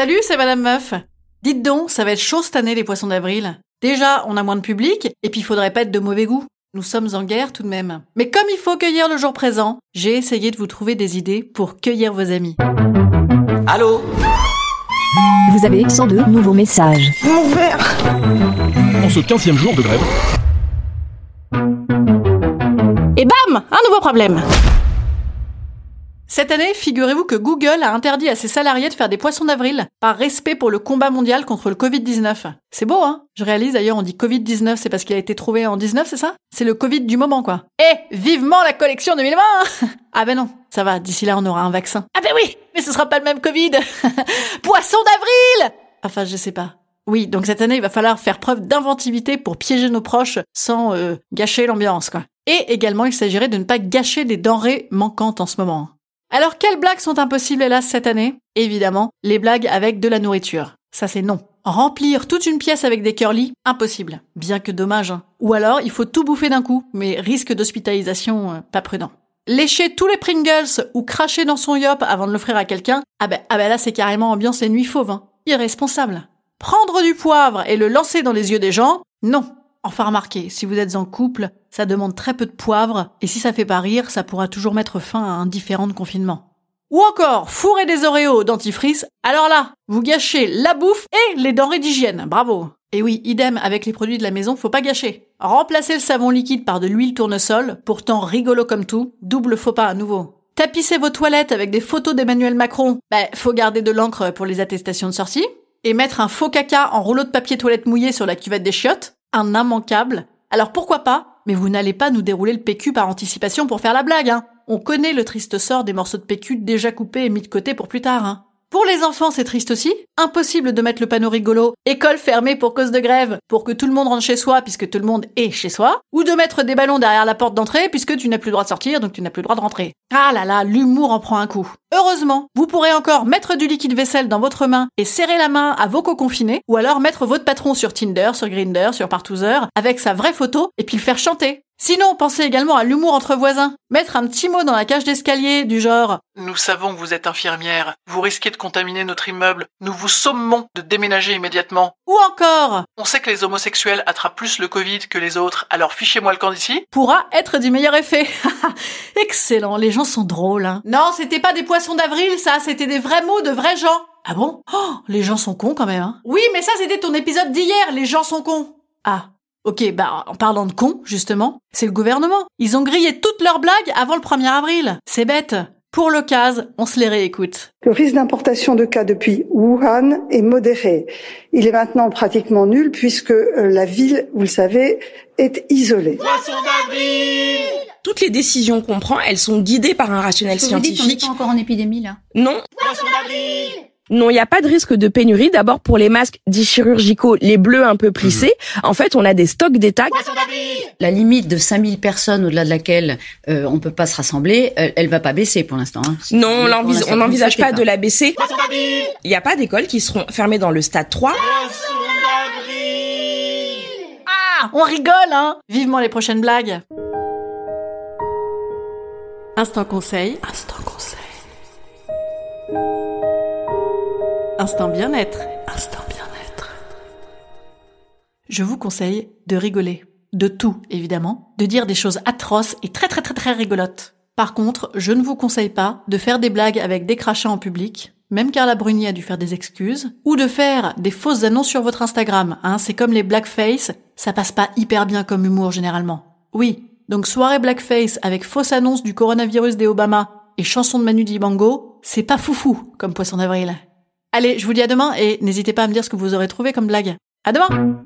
Salut, c'est Madame Meuf. Dites donc, ça va être chaud cette année les poissons d'avril. Déjà, on a moins de public, et puis il faudrait pas être de mauvais goût. Nous sommes en guerre tout de même. Mais comme il faut cueillir le jour présent, j'ai essayé de vous trouver des idées pour cueillir vos amis. Allô Vous avez 102 nouveaux messages. En ce 15e jour de grève, Et bam Un nouveau problème Cette année, figurez-vous que Google a interdit à ses salariés de faire des poissons d'avril par respect pour le combat mondial contre le Covid-19. C'est beau, hein? Je réalise d'ailleurs, on dit Covid-19, c'est parce qu'il a été trouvé en 19, c'est ça? C'est le Covid du moment, quoi. Eh Vivement la collection 2020 Ah ben non, ça va, d'ici là on aura un vaccin. Ah ben oui Mais ce sera pas le même Covid Poisson d'avril Enfin, je sais pas. Oui, donc cette année, il va falloir faire preuve d'inventivité pour piéger nos proches sans euh, gâcher l'ambiance, quoi. Et également, il s'agirait de ne pas gâcher les denrées manquantes en ce moment. Alors, quelles blagues sont impossibles, hélas, cette année? Évidemment, les blagues avec de la nourriture. Ça, c'est non. Remplir toute une pièce avec des curly, impossible. Bien que dommage. hein. Ou alors, il faut tout bouffer d'un coup, mais risque d'hospitalisation, euh, pas prudent. Lécher tous les Pringles ou cracher dans son yop avant de l'offrir à quelqu'un, ah ben, ah ben là, c'est carrément ambiance les nuits fauves. Hein. Irresponsable. Prendre du poivre et le lancer dans les yeux des gens, non. Enfin remarquez, si vous êtes en couple, ça demande très peu de poivre, et si ça fait pas rire, ça pourra toujours mettre fin à un différent de confinement. Ou encore, fourrer des Oreos dentifrice, alors là, vous gâchez la bouffe et les denrées d'hygiène, bravo. Et oui, idem avec les produits de la maison, faut pas gâcher. Remplacez le savon liquide par de l'huile tournesol, pourtant rigolo comme tout, double faux pas à nouveau. Tapissez vos toilettes avec des photos d'Emmanuel Macron, bah, faut garder de l'encre pour les attestations de sortie. Et mettre un faux caca en rouleau de papier toilette mouillé sur la cuvette des chiottes, un immanquable. Alors pourquoi pas? Mais vous n'allez pas nous dérouler le PQ par anticipation pour faire la blague, hein. On connaît le triste sort des morceaux de PQ déjà coupés et mis de côté pour plus tard, hein. Pour les enfants, c'est triste aussi. Impossible de mettre le panneau rigolo école fermée pour cause de grève pour que tout le monde rentre chez soi puisque tout le monde est chez soi. Ou de mettre des ballons derrière la porte d'entrée puisque tu n'as plus le droit de sortir donc tu n'as plus le droit de rentrer. Ah là là, l'humour en prend un coup. Heureusement, vous pourrez encore mettre du liquide vaisselle dans votre main et serrer la main à vos co-confinés ou alors mettre votre patron sur Tinder, sur Grinder, sur Partoozer avec sa vraie photo et puis le faire chanter. Sinon, pensez également à l'humour entre voisins. Mettre un petit mot dans la cage d'escalier du genre Nous savons que vous êtes infirmière. Vous risquez de contaminer notre immeuble. Nous vous sommons de déménager immédiatement. ou encore On sait que les homosexuels attrapent plus le Covid que les autres, alors fichez-moi le camp d'ici. pourra être du meilleur effet. Excellent, les gens sont drôles. Hein. Non, c'était pas des poissons d'avril, ça, c'était des vrais mots de vrais gens. Ah bon? Oh, les gens sont cons quand même. Hein. Oui, mais ça, c'était ton épisode d'hier, les gens sont cons. Ah. Ok, bah en parlant de cons, justement, c'est le gouvernement. Ils ont grillé toutes leurs blagues avant le 1er avril. C'est bête. Pour l'occasion, on se les réécoute. Le risque d'importation de cas depuis Wuhan est modéré. Il est maintenant pratiquement nul puisque euh, la ville, vous le savez, est isolée. Toutes les décisions qu'on prend, elles sont guidées par un rationnel Est-ce que vous dites qu'on n'est scientifique. pas encore en épidémie là Non. Non, il n'y a pas de risque de pénurie. D'abord, pour les masques dits chirurgicaux, les bleus un peu plissés, en fait, on a des stocks d'état. La limite de 5000 personnes au-delà de laquelle euh, on peut pas se rassembler, elle, elle va pas baisser pour l'instant. hein. Non, on n'envisage pas de la baisser. Il n'y a pas d'écoles qui seront fermées dans le stade 3. Ah, on rigole, hein Vivement les prochaines blagues. Instant conseil. Instant Instant bien-être. Instant bien-être. Je vous conseille de rigoler. De tout, évidemment. De dire des choses atroces et très très très très rigolotes. Par contre, je ne vous conseille pas de faire des blagues avec des crachats en public. Même Carla Bruni a dû faire des excuses. Ou de faire des fausses annonces sur votre Instagram. Hein, c'est comme les blackface. Ça passe pas hyper bien comme humour généralement. Oui. Donc soirée blackface avec fausse annonce du coronavirus des Obama et chanson de Manu Dibango, c'est pas foufou comme poisson d'avril. Allez, je vous dis à demain et n'hésitez pas à me dire ce que vous aurez trouvé comme blague. À demain!